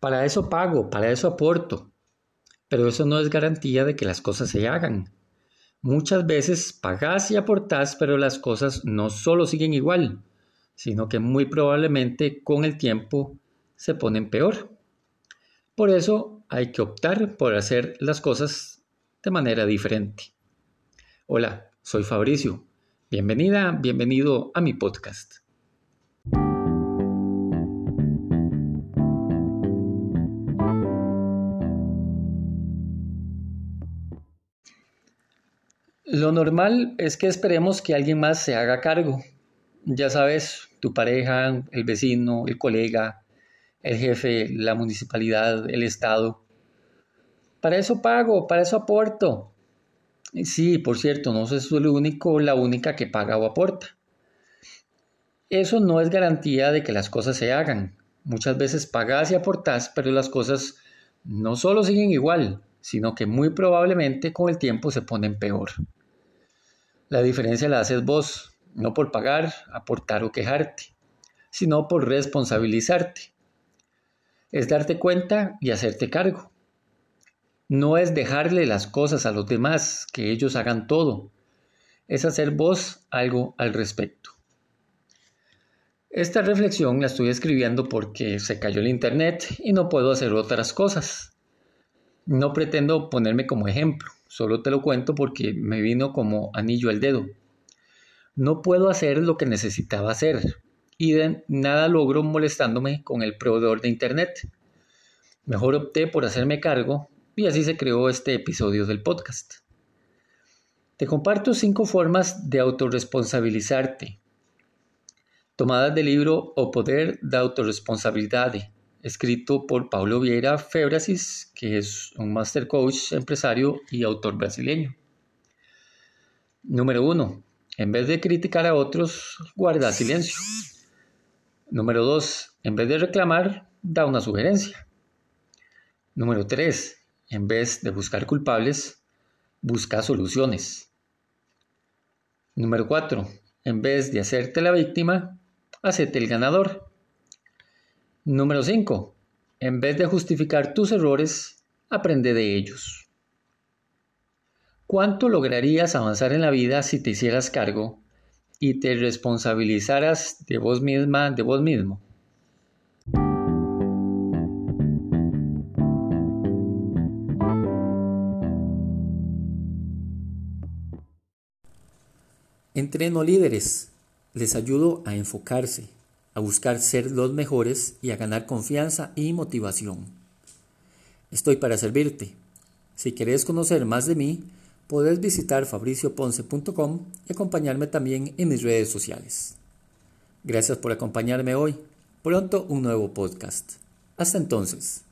Para eso pago, para eso aporto. Pero eso no es garantía de que las cosas se hagan. Muchas veces pagás y aportás, pero las cosas no solo siguen igual, sino que muy probablemente con el tiempo se ponen peor. Por eso hay que optar por hacer las cosas de manera diferente. Hola, soy Fabricio. Bienvenida, bienvenido a mi podcast. Lo normal es que esperemos que alguien más se haga cargo. Ya sabes, tu pareja, el vecino, el colega, el jefe, la municipalidad, el Estado. Para eso pago, para eso aporto. Sí, por cierto, no soy el único o la única que paga o aporta. Eso no es garantía de que las cosas se hagan. Muchas veces pagas y aportas, pero las cosas no solo siguen igual, sino que muy probablemente con el tiempo se ponen peor. La diferencia la haces vos, no por pagar, aportar o quejarte, sino por responsabilizarte. Es darte cuenta y hacerte cargo. No es dejarle las cosas a los demás, que ellos hagan todo. Es hacer vos algo al respecto. Esta reflexión la estoy escribiendo porque se cayó el internet y no puedo hacer otras cosas. No pretendo ponerme como ejemplo, Solo te lo cuento porque me vino como anillo al dedo. No puedo hacer lo que necesitaba hacer y de nada logro molestándome con el proveedor de Internet. Mejor opté por hacerme cargo y así se creó este episodio del podcast. Te comparto cinco formas de autorresponsabilizarte, tomadas del libro O Poder da Autorresponsabilidad escrito por Paulo Vieira Febrasis, que es un master coach, empresario y autor brasileño. Número uno, en vez de criticar a otros, guarda silencio. Número dos, en vez de reclamar, da una sugerencia. Número tres, en vez de buscar culpables, busca soluciones. Número cuatro, en vez de hacerte la víctima, hacete el ganador. Número 5. En vez de justificar tus errores, aprende de ellos. ¿Cuánto lograrías avanzar en la vida si te hicieras cargo y te responsabilizaras de vos misma, de vos mismo? Entreno líderes. Les ayudo a enfocarse, a buscar ser los mejores y a ganar confianza y motivación. Estoy para servirte. Si quieres conocer más de mí, puedes visitar fabricioponce.com y acompañarme también en mis redes sociales. Gracias por acompañarme hoy. Pronto un nuevo podcast. Hasta entonces.